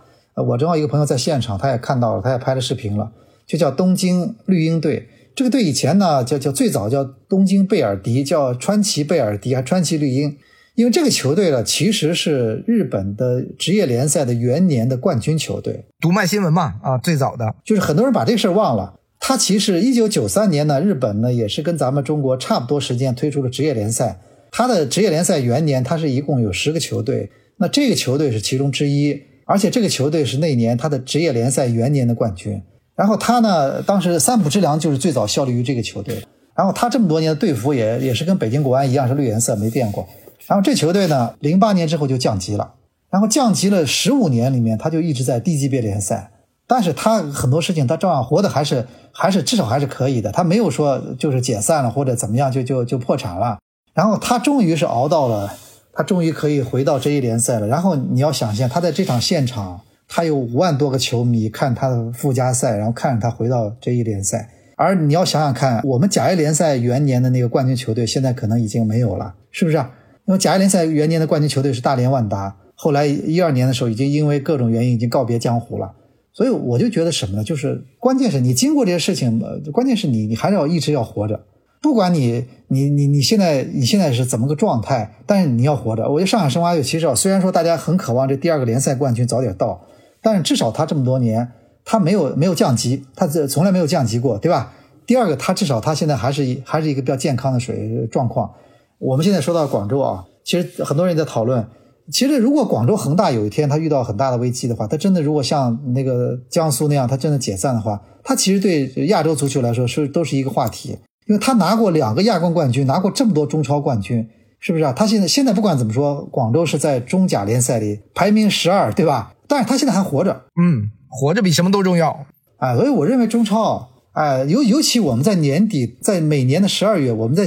我正好一个朋友在现场，他也看到了，他也拍了视频了，就叫东京绿鹰队。这个队以前呢叫叫最早叫东京贝尔迪，叫川崎贝尔迪，还川崎绿鹰。因为这个球队呢，其实是日本的职业联赛的元年的冠军球队，
读卖新闻嘛，啊，最早的
就是很多人把这事儿忘了。它其实一九九三年呢，日本呢也是跟咱们中国差不多时间推出了职业联赛。它的职业联赛元年，它是一共有十个球队，那这个球队是其中之一，而且这个球队是那年它的职业联赛元年的冠军。然后他呢，当时三浦知良就是最早效力于这个球队。然后他这么多年的队服也也是跟北京国安一样是绿颜色，没变过。然后这球队呢，零八年之后就降级了，然后降级了十五年里面，他就一直在低级别联赛。但是他很多事情他照样活的还是还是至少还是可以的，他没有说就是解散了或者怎么样就就就破产了。然后他终于是熬到了，他终于可以回到这一联赛了。然后你要想象他在这场现场，他有五万多个球迷看他的附加赛，然后看着他回到这一联赛。而你要想想看，我们甲 A 联赛元年的那个冠军球队现在可能已经没有了，是不是？因为甲 A 联赛元年的冠军球队是大连万达，后来一二年的时候已经因为各种原因已经告别江湖了。所以我就觉得什么呢？就是关键是你经过这些事情，关键是你你还是要一直要活着，不管你你你你现在你现在是怎么个状态，但是你要活着。我觉得上海申花队其实啊，虽然说大家很渴望这第二个联赛冠军早点到，但是至少他这么多年他没有没有降级，他这从来没有降级过，对吧？第二个，他至少他现在还是还是一个比较健康的水状况。我们现在说到广州啊，其实很多人在讨论，其实如果广州恒大有一天他遇到很大的危机的话，他真的如果像那个江苏那样，他真的解散的话，他其实对亚洲足球来说是都是一个话题，因为他拿过两个亚冠冠军，拿过这么多中超冠军，是不是啊？他现在现在不管怎么说，广州是在中甲联赛里排名十二，对吧？但是他现在还活着，
嗯，活着比什么都重要。
啊，所以我认为中超啊。哎，尤尤其我们在年底，在每年的十二月，我们在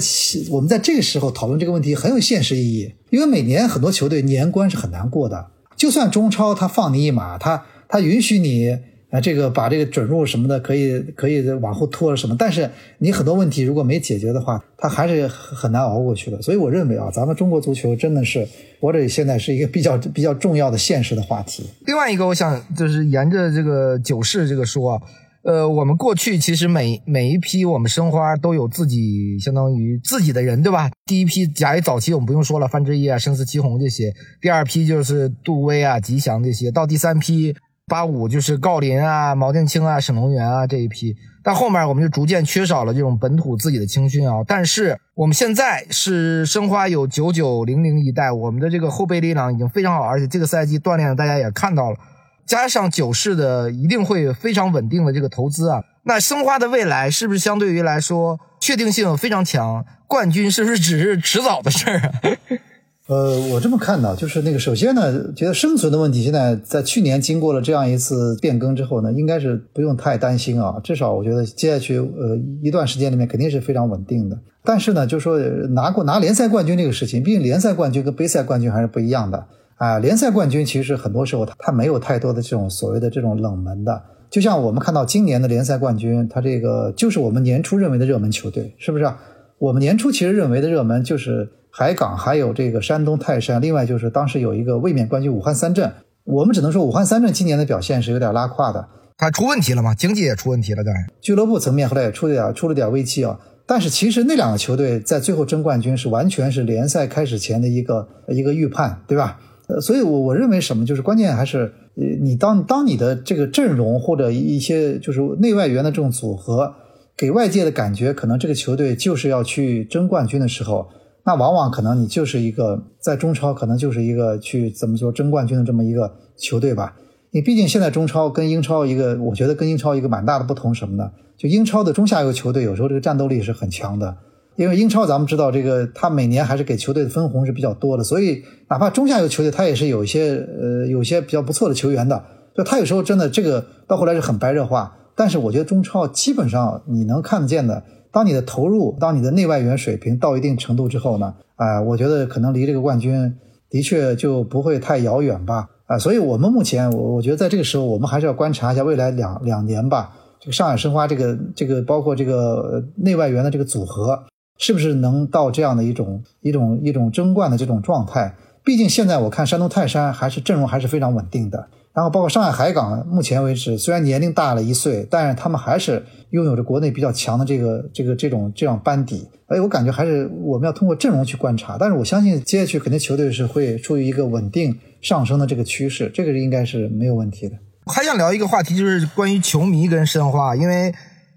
我们在这个时候讨论这个问题很有现实意义，因为每年很多球队年关是很难过的。就算中超他放你一马，他他允许你啊这个把这个准入什么的可以可以往后拖了什么，但是你很多问题如果没解决的话，他还是很难熬过去的。所以我认为啊，咱们中国足球真的是活着现在是一个比较比较重要的现实的话题。
另外一个，我想就是沿着这个九世这个说啊。呃，我们过去其实每每一批我们申花都有自己相当于自己的人，对吧？第一批甲 A 早期我们不用说了，范志毅啊、生死祁宏这些；第二批就是杜威啊、吉祥这些；到第三批八五就是郜林啊、毛定清啊、沈龙元啊这一批。但后面我们就逐渐缺少了这种本土自己的青训啊。但是我们现在是申花有九九零零一代，我们的这个后备力量已经非常好，而且这个赛季锻炼大家也看到了。加上九世的一定会非常稳定的这个投资啊，那申花的未来是不是相对于来说确定性非常强？冠军是不是只是迟早的事儿啊？
呃，我这么看呢，就是那个首先呢，觉得生存的问题，现在在去年经过了这样一次变更之后呢，应该是不用太担心啊。至少我觉得接下去呃一段时间里面肯定是非常稳定的。但是呢，就说拿过拿联赛冠军这个事情，毕竟联赛冠军跟杯赛冠军还是不一样的。啊，联赛冠军其实很多时候他他没有太多的这种所谓的这种冷门的，就像我们看到今年的联赛冠军，他这个就是我们年初认为的热门球队，是不是？我们年初其实认为的热门就是海港，还有这个山东泰山，另外就是当时有一个卫冕冠军武汉三镇。我们只能说武汉三镇今年的表现是有点拉胯的，
它出问题了吗，经济也出问题了，当然
俱乐部层面后来也出了点出了点危机啊。但是其实那两个球队在最后争冠军是完全是联赛开始前的一个一个预判，对吧？呃，所以，我我认为什么就是关键还是，呃，你当当你的这个阵容或者一些就是内外援的这种组合，给外界的感觉可能这个球队就是要去争冠军的时候，那往往可能你就是一个在中超可能就是一个去怎么说争冠军的这么一个球队吧。你毕竟现在中超跟英超一个，我觉得跟英超一个蛮大的不同什么呢？就英超的中下游球队有时候这个战斗力是很强的。因为英超咱们知道，这个他每年还是给球队的分红是比较多的，所以哪怕中下游球队，他也是有一些呃有些比较不错的球员的。就他有时候真的这个到后来是很白热化，但是我觉得中超基本上你能看得见的，当你的投入，当你的内外援水平到一定程度之后呢，啊，我觉得可能离这个冠军的确就不会太遥远吧。啊，所以我们目前我我觉得在这个时候，我们还是要观察一下未来两两年吧，这个上海申花这个这个包括这个内外援的这个组合，是不是能到这样的一种一种一种争冠的这种状态？毕竟现在我看山东泰山还是阵容还是非常稳定的。然后包括上海海港，目前为止虽然年龄大了一岁，但是他们还是拥有着国内比较强的这个这个这种这样班底。哎，我感觉还是我们要通过阵容去观察。但是我相信接下去肯定球队是会处于一个稳定上升的这个趋势，这个应该是没有问题的。
还想聊一个话题，就是关于球迷跟申花，因为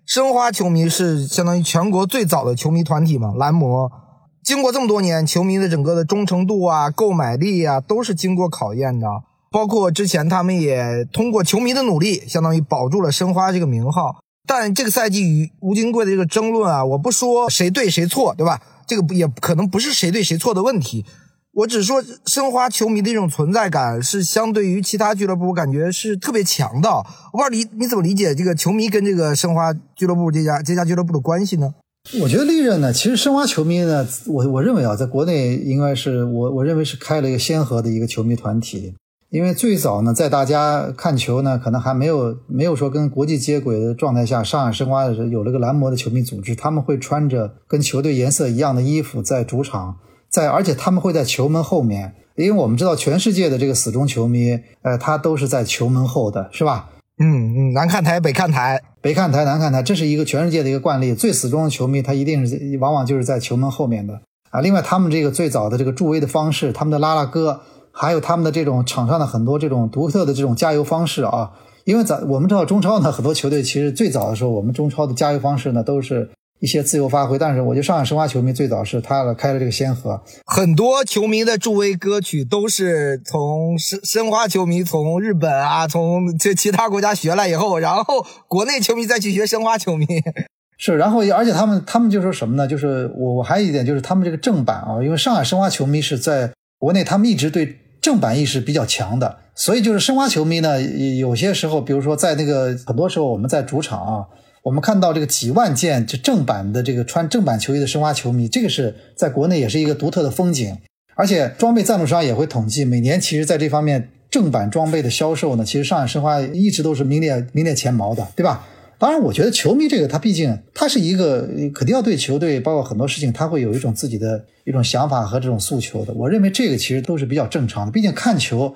申花球迷是相当于全国最早的球迷团体嘛，蓝魔。经过这么多年，球迷的整个的忠诚度啊、购买力啊，都是经过考验的。包括之前他们也通过球迷的努力，相当于保住了申花这个名号。但这个赛季与吴金贵的这个争论啊，我不说谁对谁错，对吧？这个也可能不是谁对谁错的问题。我只说申花球迷的这种存在感是相对于其他俱乐部，我感觉是特别强的。我不知道你你怎么理解这个球迷跟这个申花俱乐部这家这家俱乐部的关系呢？
我觉得历任呢，其实申花球迷呢，我我认为啊，在国内应该是我我认为是开了一个先河的一个球迷团体。因为最早呢，在大家看球呢，可能还没有没有说跟国际接轨的状态下，上海申花有了个蓝魔的球迷组织，他们会穿着跟球队颜色一样的衣服在主场，在而且他们会在球门后面，因为我们知道全世界的这个死忠球迷，呃，他都是在球门后的，是吧？
嗯嗯，南看台北看台，
北看台南看台，这是一个全世界的一个惯例，最死忠的球迷他一定是往往就是在球门后面的啊。另外，他们这个最早的这个助威的方式，他们的拉拉歌。还有他们的这种场上的很多这种独特的这种加油方式啊，因为咱我们知道中超呢，很多球队其实最早的时候，我们中超的加油方式呢都是一些自由发挥，但是我觉得上海申花球迷最早是他开了这个先河，
很多球迷的助威歌曲都是从申申花球迷从日本啊，从这其他国家学来以后，然后国内球迷再去学申花球迷，
是，然后而且他们他们就说什么呢？就是我我还有一点就是他们这个正版啊，因为上海申花球迷是在国内，他们一直对。正版意识比较强的，所以就是申花球迷呢，有些时候，比如说在那个很多时候我们在主场啊，我们看到这个几万件这正版的这个穿正版球衣的申花球迷，这个是在国内也是一个独特的风景。而且装备赞助商也会统计，每年其实在这方面正版装备的销售呢，其实上海申花一直都是名列名列前茅的，对吧？当然，我觉得球迷这个他毕竟他是一个肯定要对球队，包括很多事情，他会有一种自己的一种想法和这种诉求的。我认为这个其实都是比较正常的。毕竟看球，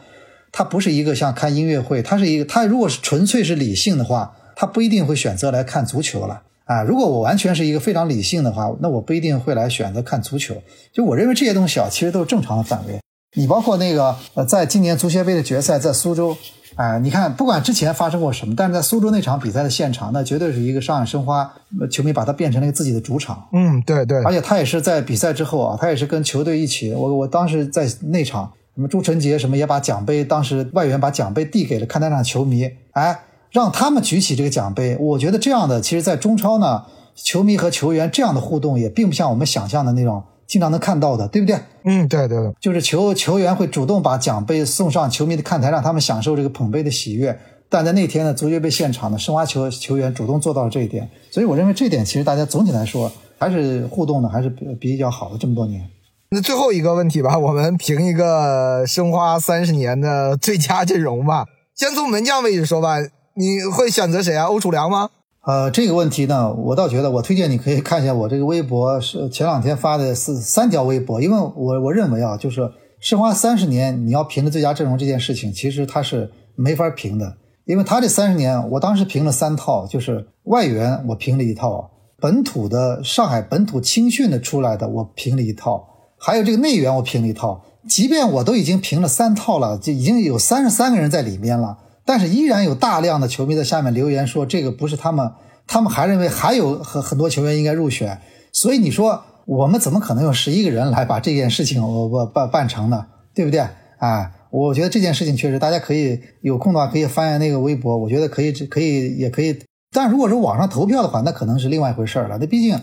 它不是一个像看音乐会，它是一个，它如果是纯粹是理性的话，他不一定会选择来看足球了啊。如果我完全是一个非常理性的话，那我不一定会来选择看足球。就我认为这些东西啊，其实都是正常的范围。你包括那个呃，在今年足协杯的决赛，在苏州。哎，你看，不管之前发生过什么，但是在苏州那场比赛的现场，那绝对是一个上海申花球迷把它变成了一个自己的主场。
嗯，对对。
而且他也是在比赛之后啊，他也是跟球队一起。我我当时在那场，什么朱晨杰什么也把奖杯，当时外援把奖杯递给了看台上的球迷，哎，让他们举起这个奖杯。我觉得这样的，其实，在中超呢，球迷和球员这样的互动也并不像我们想象的那种。经常能看到的，对不对？
嗯，对对对，
就是球球员会主动把奖杯送上球迷的看台，让他们享受这个捧杯的喜悦。但在那天呢，足协杯现场呢，申花球球员主动做到了这一点，所以我认为这点其实大家总体来说还是互动的还是比比较好的。这么多年，
那最后一个问题吧，我们评一个申花三十年的最佳阵容吧。先从门将位置说吧，你会选择谁啊？欧楚良吗？
呃，这个问题呢，我倒觉得，我推荐你可以看一下我这个微博，是前两天发的是三条微博，因为我我认为啊，就是申花三十年你要评的最佳阵容这件事情，其实它是没法评的，因为他这三十年，我当时评了三套，就是外援我评了一套，本土的上海本土青训的出来的我评了一套，还有这个内援我评了一套，即便我都已经评了三套了，就已经有三十三个人在里面了。但是依然有大量的球迷在下面留言说这个不是他们，他们还认为还有很很多球员应该入选，所以你说我们怎么可能用十一个人来把这件事情我我办办成呢？对不对？啊，我觉得这件事情确实大家可以有空的话可以翻下那个微博，我觉得可以可以也可以。但如果说网上投票的话，那可能是另外一回事了。那毕竟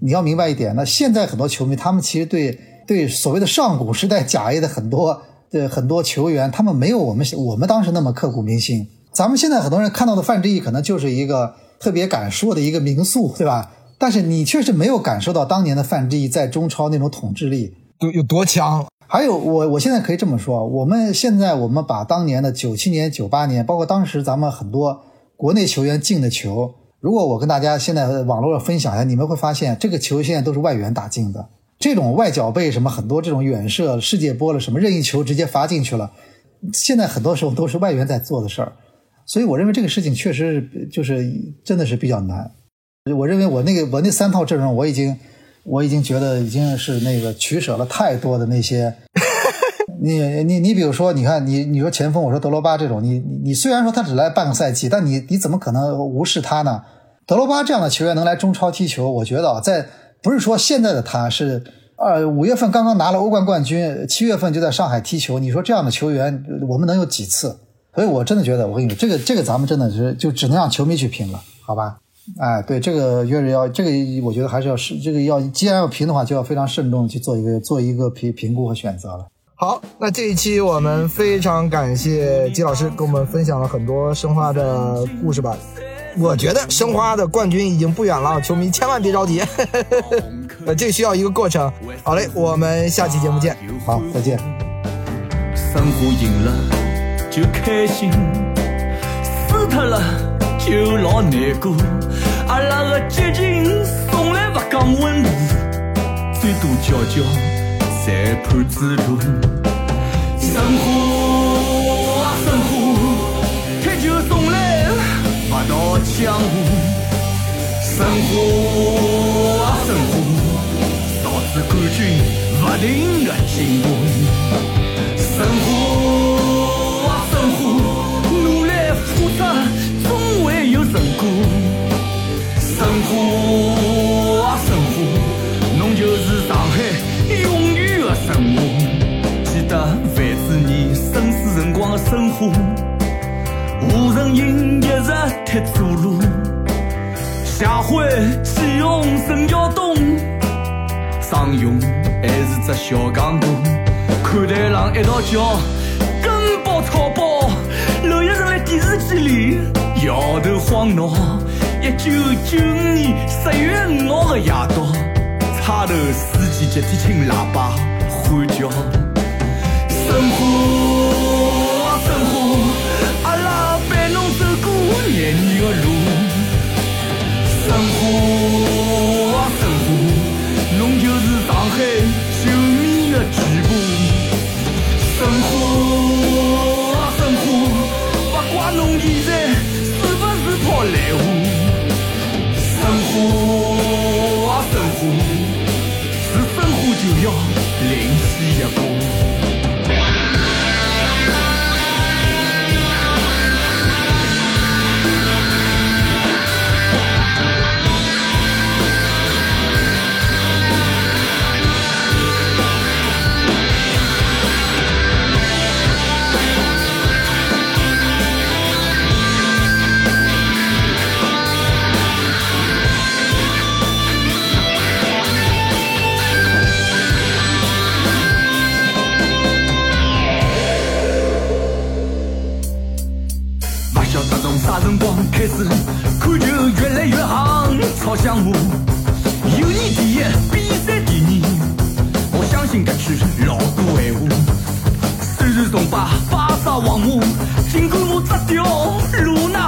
你要明白一点，那现在很多球迷他们其实对对所谓的上古时代假 A 的很多。的很多球员，他们没有我们我们当时那么刻骨铭心。咱们现在很多人看到的范志毅，可能就是一个特别敢说的一个名宿，对吧？但是你确实没有感受到当年的范志毅在中超那种统治力
有有多强。
还有，我我现在可以这么说，我们现在我们把当年的九七年、九八年，包括当时咱们很多国内球员进的球，如果我跟大家现在网络上分享一下，你们会发现这个球现在都是外援打进的，这种外脚背什么很多这种远射、世界波了什么任意球直接罚进去了，现在很多时候都是外援在做的事儿，所以我认为这个事情确实就是真的是比较难。我认为我那个我那三套阵容我已经。我已经觉得已经是那个取舍了太多的那些，你你你比如说，你看你你说前锋，我说德罗巴这种，你你虽然说他只来半个赛季，但你你怎么可能无视他呢？德罗巴这样的球员能来中超踢球，我觉得啊，在不是说现在的他是呃五月份刚刚拿了欧冠冠军，七月份就在上海踢球，你说这样的球员我们能有几次？所以我真的觉得，我跟你说，这个这个咱们真的是就只能让球迷去评了，好吧？哎，对这个越是要这个，我觉得还是要是这个要，既然要评的话，就要非常慎重的去做一个做一个评评估和选择了。
好，那这一期我们非常感谢季老师跟我们分享了很多申花的故事吧。我觉得申花的冠军已经不远了，球迷千万别着急，呃，这需要一个过程。好嘞，我们下期节目见。
好，再见。
生活赢了就开心，输脱了就老难过。阿拉的激情从来不讲温度，最多叫叫裁判指路。生活啊生活，踢球不到江湖。生活啊生活，导致冠军不停的进步。生活啊生活，努力付出总会有成果。生活啊生活，侬就是上海永远的生活。记得万子年生死辰光的生活，吴承英一直踢左路，下回启用陈晓东，张勇还是只小戆哥，看台上一道叫根包草包，刘一成在电视机里摇头晃脑。一九九五年十月五号的夜到，差头司机集体轻喇叭呼叫。生活廿年的路。生活啊生活，侬就是上海球迷的全部。生活啊生活，不管侬现在是不是跑来户。生活啥辰光开始看球越来越行，超项目，友谊第一，比赛第二。我相信搿句老多闲话。虽然崇拜巴萨皇马，尽管我只掉露娜